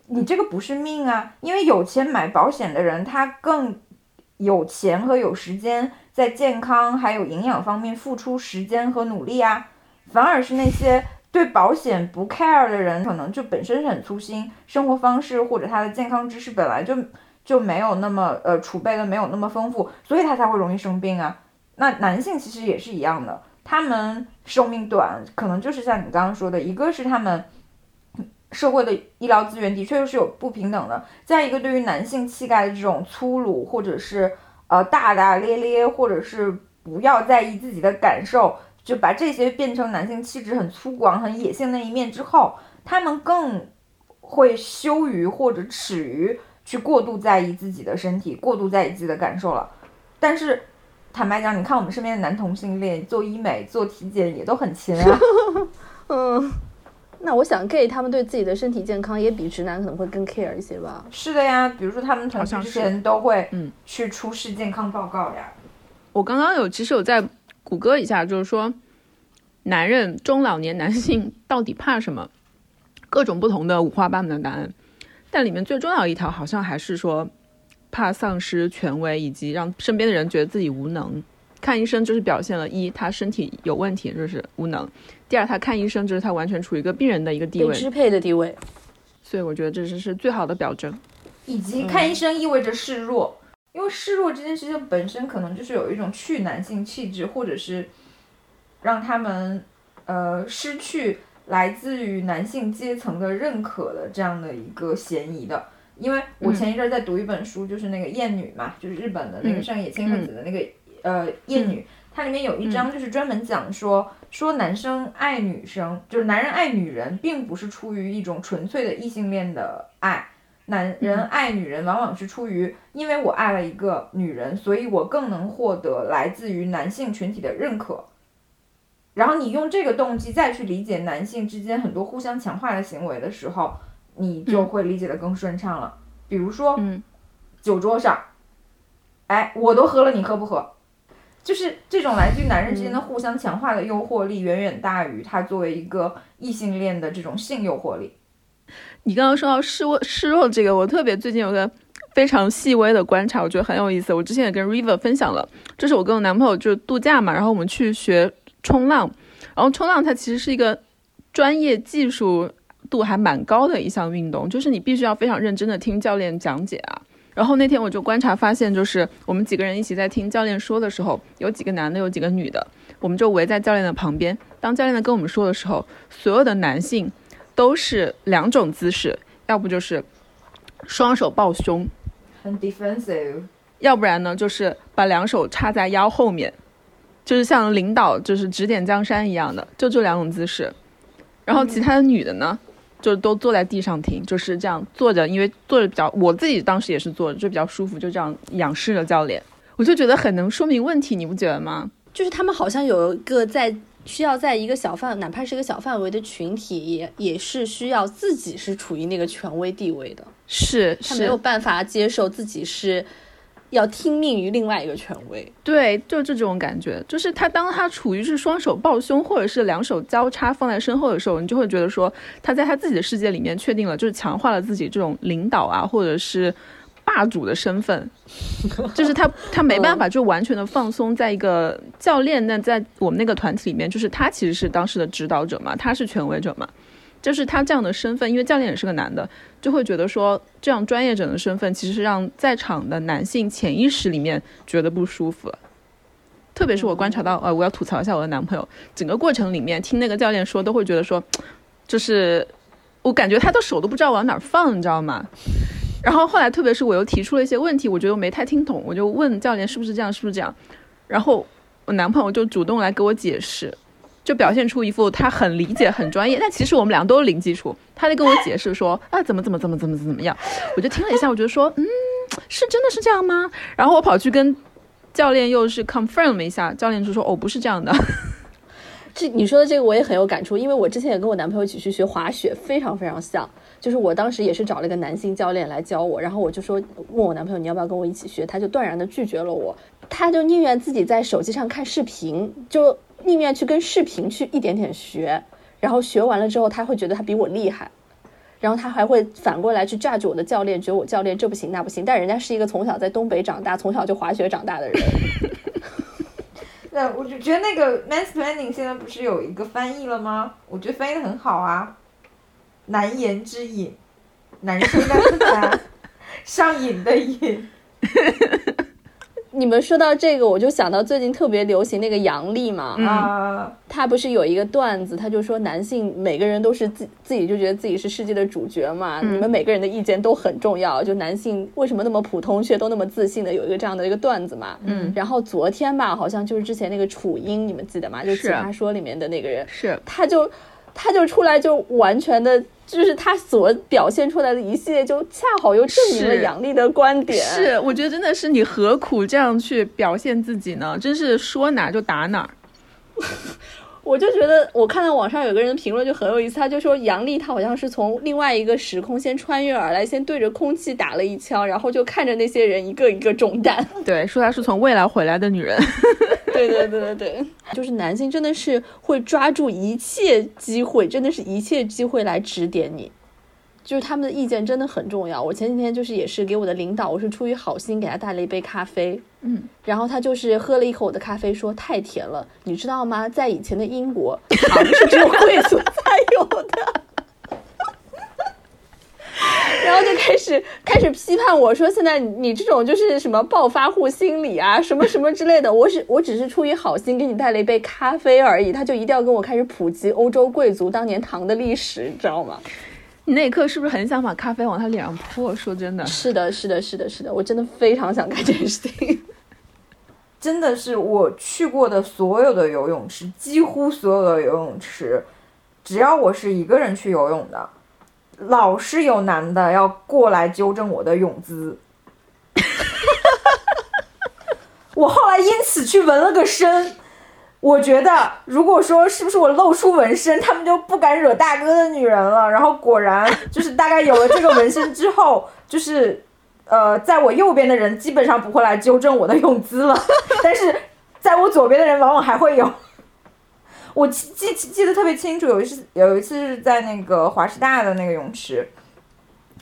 你这个不是命啊，因为有钱买保险的人，他更有钱和有时间在健康还有营养方面付出时间和努力啊，反而是那些。对保险不 care 的人，可能就本身是很粗心，生活方式或者他的健康知识本来就就没有那么呃储备的没有那么丰富，所以他才会容易生病啊。那男性其实也是一样的，他们寿命短，可能就是像你刚刚说的，一个是他们社会的医疗资源的确又是有不平等的，再一个对于男性气概的这种粗鲁，或者是呃大大咧咧，或者是不要在意自己的感受。就把这些变成男性气质很粗犷、很野性那一面之后，他们更会羞于或者耻于去过度在意自己的身体，过度在意自己的感受了。但是坦白讲，你看我们身边的男同性恋做医美、做体检也都很勤啊。嗯，那我想 gay 他们对自己的身体健康也比直男可能会更 care 一些吧。是的呀，比如说他们同事之前都会嗯去出示健康报告呀。我刚刚有其实有在谷歌一下，就是说男人中老年男性到底怕什么？各种不同的五花八门的答案，但里面最重要一条好像还是说怕丧失权威，以及让身边的人觉得自己无能。看医生就是表现了一他身体有问题，就是无能；第二，他看医生就是他完全处于一个病人的一个地位，支配的地位。所以我觉得这是是最好的表征。以及看医生意味着示弱，因为示弱这件事情本身可能就是有一种去男性气质，或者是让他们呃失去来自于男性阶层的认可的这样的一个嫌疑的。因为我前一阵在读一本书，就是那个厌女嘛，就是日本的那个上野千鹤子的那个呃厌女，它里面有一章就是专门讲说说男生爱女生，就是男人爱女人，并不是出于一种纯粹的异性恋的爱。男人爱女人，往往是出于因为我爱了一个女人，所以我更能获得来自于男性群体的认可。然后你用这个动机再去理解男性之间很多互相强化的行为的时候，你就会理解的更顺畅了。比如说，嗯，酒桌上，哎，我都喝了，你喝不喝？就是这种来自于男人之间的互相强化的诱惑力，远远大于他作为一个异性恋的这种性诱惑力。你刚刚说到示弱示弱这个，我特别最近有个非常细微的观察，我觉得很有意思。我之前也跟 River 分享了，这是我跟我男朋友就度假嘛，然后我们去学冲浪，然后冲浪它其实是一个专业技术度还蛮高的一项运动，就是你必须要非常认真的听教练讲解啊。然后那天我就观察发现，就是我们几个人一起在听教练说的时候，有几个男的，有几个女的，我们就围在教练的旁边。当教练在跟我们说的时候，所有的男性。都是两种姿势，要不就是双手抱胸，很 defensive，要不然呢就是把两手插在腰后面，就是像领导就是指点江山一样的，就这两种姿势。然后其他的女的呢，就都坐在地上听，就是这样坐着，因为坐着比较，我自己当时也是坐着，就比较舒服，就这样仰视着教练，我就觉得很能说明问题，你不觉得吗？就是他们好像有一个在。需要在一个小范，哪怕是一个小范围的群体，也也是需要自己是处于那个权威地位的。是，他没有办法接受自己是要听命于另外一个权威。对，就这种感觉，就是他当他处于是双手抱胸，或者是两手交叉放在身后的时候，你就会觉得说他在他自己的世界里面确定了，就是强化了自己这种领导啊，或者是。霸主的身份，就是他，他没办法就完全的放松，在一个教练那在我们那个团体里面，就是他其实是当时的指导者嘛，他是权威者嘛，就是他这样的身份，因为教练也是个男的，就会觉得说这样专业者的身份，其实是让在场的男性潜意识里面觉得不舒服了。特别是我观察到，呃，我要吐槽一下我的男朋友，整个过程里面听那个教练说，都会觉得说，就是我感觉他的手都不知道往哪放，你知道吗？然后后来，特别是我又提出了一些问题，我觉得我没太听懂，我就问教练是不是这样，是不是这样。然后我男朋友就主动来给我解释，就表现出一副他很理解、很专业。但其实我们俩都是零基础，他就跟我解释说啊，怎么怎么怎么怎么怎么样。我就听了一下，我觉得说，嗯，是真的是这样吗？然后我跑去跟教练又是 confirm 了一下，教练就说哦，不是这样的。这你说的这个我也很有感触，因为我之前也跟我男朋友一起去学滑雪，非常非常像。就是我当时也是找了一个男性教练来教我，然后我就说问我男朋友你要不要跟我一起学，他就断然的拒绝了我，他就宁愿自己在手机上看视频，就宁愿去跟视频去一点点学，然后学完了之后他会觉得他比我厉害，然后他还会反过来去 judge 我的教练，觉得我教练这不行那不行，但人家是一个从小在东北长大，从小就滑雪长大的人。那我就觉得那个 man's planning 现在不是有一个翻译了吗？我觉得翻译的很好啊。难言之隐，男生的难，上瘾的瘾。你们说到这个，我就想到最近特别流行那个杨笠嘛，啊，他不是有一个段子，他就说男性每个人都是自自己就觉得自己是世界的主角嘛，你们每个人的意见都很重要，就男性为什么那么普通却都那么自信的有一个这样的一个段子嘛，嗯，然后昨天吧，好像就是之前那个楚英，你们记得吗？就《奇葩说》里面的那个人，是，他就他就出来就完全的。就是他所表现出来的一系列，就恰好又证明了杨笠的观点。是，我觉得真的是你何苦这样去表现自己呢？真是说哪就打哪。我就觉得，我看到网上有个人的评论就很有意思，他就说杨笠他好像是从另外一个时空先穿越而来，先对着空气打了一枪，然后就看着那些人一个一个中弹。对，说她是从未来回来的女人。对对对对对，就是男性真的是会抓住一切机会，真的是一切机会来指点你。就是他们的意见真的很重要。我前几天就是也是给我的领导，我是出于好心给他带了一杯咖啡，嗯，然后他就是喝了一口我的咖啡，说太甜了，你知道吗？在以前的英国，糖是只有贵族才有的。然后就开始开始批判我说，现在你这种就是什么暴发户心理啊，什么什么之类的。我是我只是出于好心给你带了一杯咖啡而已，他就一定要跟我开始普及欧洲贵族当年糖的历史，你知道吗？你那一刻是不是很想把咖啡往他脸上泼？说真的，是的，是的，是的，是的，我真的非常想干这件事情。真的是我去过的所有的游泳池，几乎所有的游泳池，只要我是一个人去游泳的，老是有男的要过来纠正我的泳姿。我后来因此去纹了个身。我觉得，如果说是不是我露出纹身，他们就不敢惹大哥的女人了。然后果然就是大概有了这个纹身之后，就是。呃，在我右边的人基本上不会来纠正我的泳姿了，但是在我左边的人往往还会有。我记记记得特别清楚，有一次有一次是在那个华师大的那个泳池，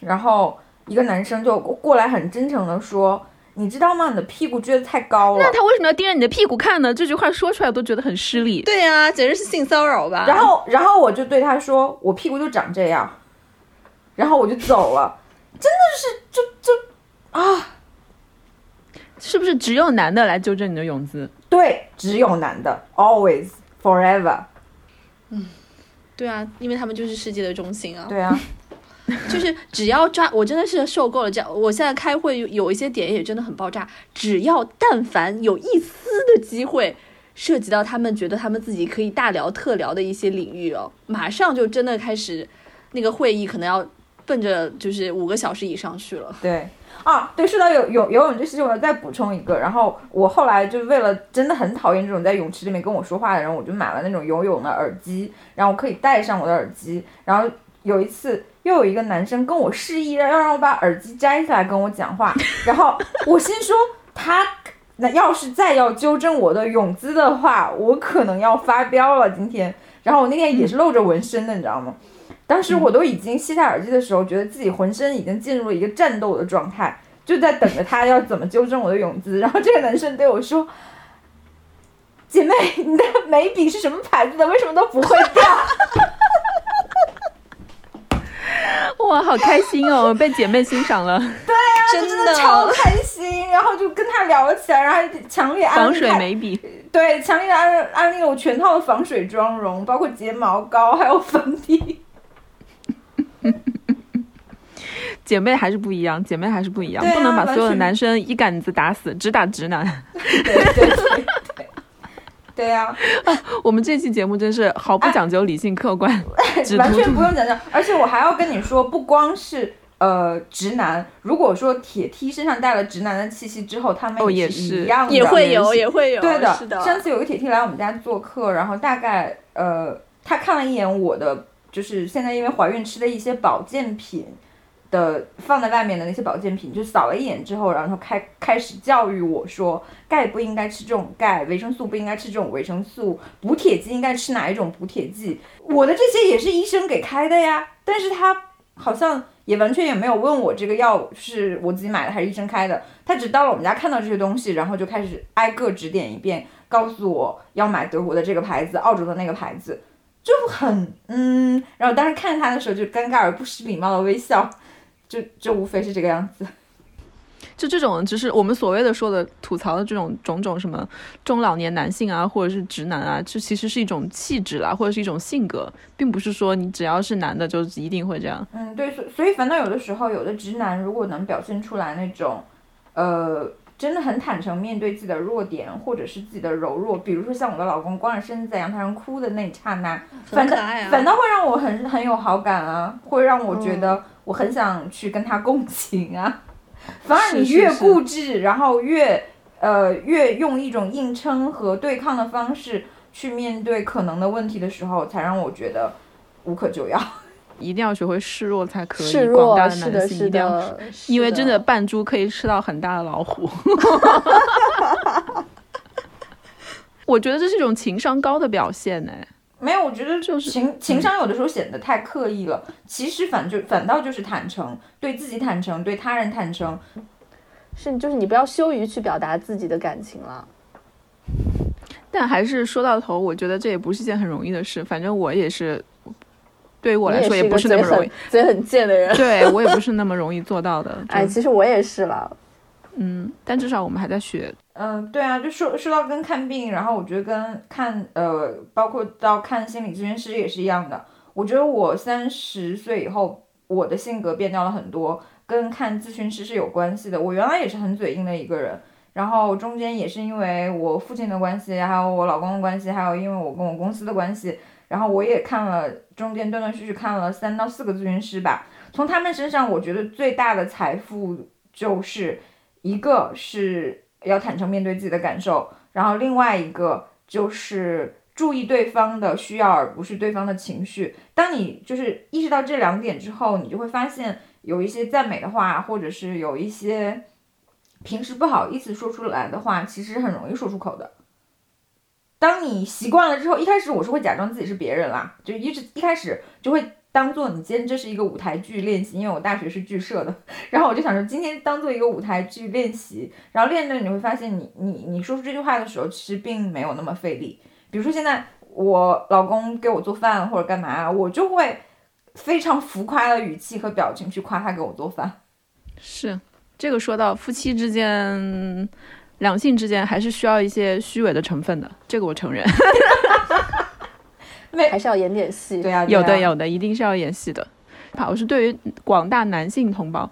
然后一个男生就过来很真诚的说：“你知道吗？你的屁股撅得太高了。”那他为什么要盯着你的屁股看呢？这句话说出来我都觉得很失礼。对啊、简直是性骚扰吧。然后然后我就对他说：“我屁股就长这样。”然后我就走了，真的是就就啊。是不是只有男的来纠正你的泳姿？对，只有男的，always forever。嗯对啊，因为他们就是世界的中心啊。对啊，就是只要抓，我真的是受够了这样。我现在开会有一些点也真的很爆炸，只要但凡有一丝的机会涉及到他们觉得他们自己可以大聊特聊的一些领域哦，马上就真的开始那个会议可能要奔着就是五个小时以上去了。对啊，对，说到游泳游泳这事情，我要再补充一个。然后我后来就为了真的很讨厌这种在泳池里面跟我说话的人，我就买了那种游泳的耳机，然后可以戴上我的耳机。然后有一次又有一个男生跟我示意要让我把耳机摘下来跟我讲话，然后我心说他。那要是再要纠正我的泳姿的话，我可能要发飙了。今天，然后我那天也是露着纹身的，你知道吗？当时我都已经卸下耳机的时候，觉得自己浑身已经进入了一个战斗的状态，就在等着他要怎么纠正我的泳姿。然后这个男生对我说：“姐妹，你的眉笔是什么牌子的？为什么都不会掉 哇，好开心哦，被姐妹欣赏了。真真的超开心。然后就跟他聊了起来，然后还强烈安防水眉笔，对，强烈安安利了我全套的防水妆容，包括睫毛膏还有粉底。姐妹还是不一样，姐妹还是不一样，啊不能把所有的男生一杆子打死，只打直男。对对对对，对呀、我们这期节目真是毫不讲究理性客观，只完全不用讲究。而且我还要跟你说，不光是呃直男，如果说铁梯身上带了直男的气息之后，他们哦也也是一样的，也会有，也会有，对的。是的。上次有个铁梯来我们家做客，然后大概呃，他看了一眼我的，就是现在因为怀孕吃的一些保健品的放在外面的那些保健品，就扫了一眼之后，然后开开始教育我说，钙不应该吃这种钙，维生素不应该吃这种维生素，补铁剂应该吃哪一种补铁剂。我的这些也是医生给开的呀，但是他好像也完全也没有问我这个药是我自己买的还是医生开的，他只到了我们家看到这些东西，然后就开始挨个指点一遍，告诉我要买德国的这个牌子，澳洲的那个牌子，就很嗯，然后当时看他的时候就尴尬而不失礼貌的微笑，就就无非是这个样子。就这种，就是我们所谓的说的吐槽的这种种种什么中老年男性啊，或者是直男啊，这其实是一种气质啦，或者是一种性格，并不是说你只要是男的就一定会这样。嗯，对，所所以反倒有的时候，有的直男如果能表现出来那种，呃，真的很坦诚面对自己的弱点，或者是自己的柔弱，比如说像我的老公光着身子在阳台上哭的那一刹那，反啊反倒会让我很很有好感啊，会让我觉嗯得我很想去跟他共情啊。反而你越是固执，然后越呃越用一种硬撑和对抗的方式去面对可能的问题的时候，才让我觉得无可救药。一定要学会示弱才可以，示广大的，男性是一定要，的，因为真的扮猪可以吃到很大的老虎。我觉得这是一种情商高的表现呢。没有，我觉得就是情情商有的时候显得太刻意了，其实反就反倒就是坦诚，对自己坦诚，对他人坦诚。是就是你不要羞于去表达自己的感情了。但还是说到头，我觉得这也不是一件很容易的事。反正我也是，对于我来说也不是那么容易很。嘴很贱的人。对我也不是那么容易做到的。哎，其实我也是了。嗯，但至少我们还在学。嗯，对啊，就说说到跟看病，然后我觉得跟看呃，包括到看心理咨询师也是一样的。我觉得我三十岁以后，我的性格变掉了很多，跟看咨询师是有关系的。我原来也是很嘴硬的一个人，然后中间也是因为我父亲的关系，还有我老公的关系，还有因为我跟我公司的关系，然后我也看了中间断断续续看了三到四个咨询师吧。从他们身上，我觉得最大的财富就是一个是要坦诚面对自己的感受，然后另外一个就是注意对方的需要，而不是对方的情绪。当你就是意识到这两点之后，你就会发现有一些赞美的话，或者是有一些平时不好意思说出来的话，其实很容易说出口的。当你习惯了之后，一开始我是会假装自己是别人啦，就一直一开始就会当做你今天这是一个舞台剧练习，因为我大学是剧社的，然后我就想说今天当做一个舞台剧练习，然后练着你会发现你你你说出这句话的时候，其实并没有那么费力。比如说现在我老公给我做饭或者干嘛，我就会非常浮夸的语气和表情去夸他给我做饭。是这个说到夫妻之间、两性之间，还是需要一些虚伪的成分的，这个我承认。还是要演点戏。对啊、对有的有的，一定是要演戏的。我是对于广大男性同胞，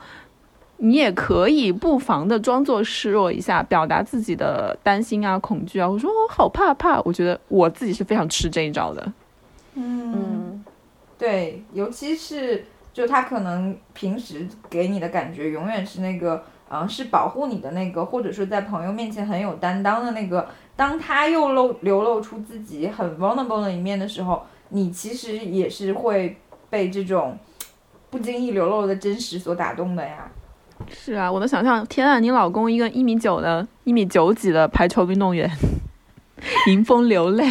你也可以不妨的装作示弱一下，表达自己的担心啊、恐惧啊。我说我好怕怕，我觉得我自己是非常吃这一招的。嗯，对，尤其是就他可能平时给你的感觉永远是那个，嗯、是保护你的那个，或者说在朋友面前很有担当的那个。当他又露流露出自己很 vulnerable 的一面的时候，你其实也是会被这种不经意流露的真实所打动的呀。是啊，我能想象，天啊，你老公一个一米九的、一米九几的排球运动员，迎风流泪。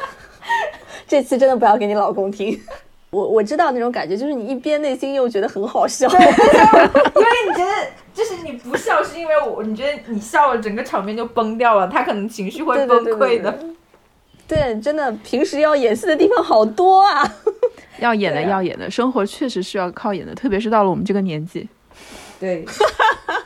这期真的不要给你老公听。我我知道那种感觉，就是你一边内心又觉得很好笑。因为你觉得，就是你不笑是因为我，你觉得你笑了，整个场面就崩掉了，他可能情绪会对崩对对对溃的。对，真的，平时要演戏的地方好多啊。要演的，啊要演的，生活确实是要靠演的，特别是到了我们这个年纪。对，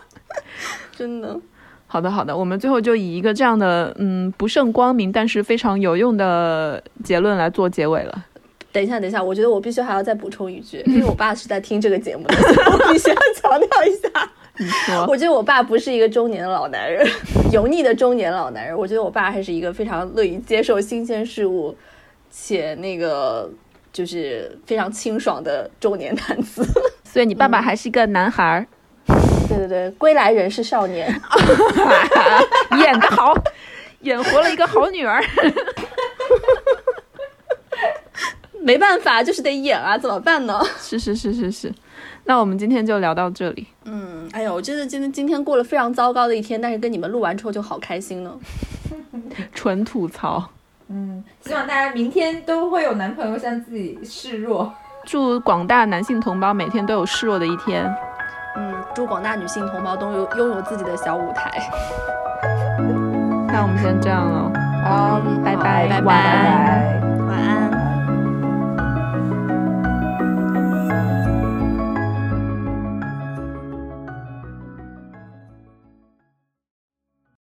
真的，好的，好的，我们最后就以一个这样的，嗯，不甚光明，但是非常有用的结论来做结尾了。等一下，等一下，我觉得我必须还要再补充一句，因为我爸是在听这个节目的，所以我必须要强调一下。我觉得我爸不是一个中年的老男人，油腻的中年老男人。我觉得我爸还是一个非常乐于接受新鲜事物，且那个就是非常清爽的中年男子。所以你爸爸还是一个男孩儿，对对对，归来仍是少年。演得好，演活了一个好女儿。没办法，就是得演啊，怎么办呢？是是是是是，那我们今天就聊到这里。嗯，哎呦，我真的今天今天过了非常糟糕的一天，但是跟你们录完之后就好开心呢。纯吐槽，嗯，希望大家明天都会有男朋友向自己示弱。祝广大男性同胞每天都有示弱的一天。嗯，祝广大女性同胞都有拥有自己的小舞台。那我们先这样了，好，拜好拜拜拜拜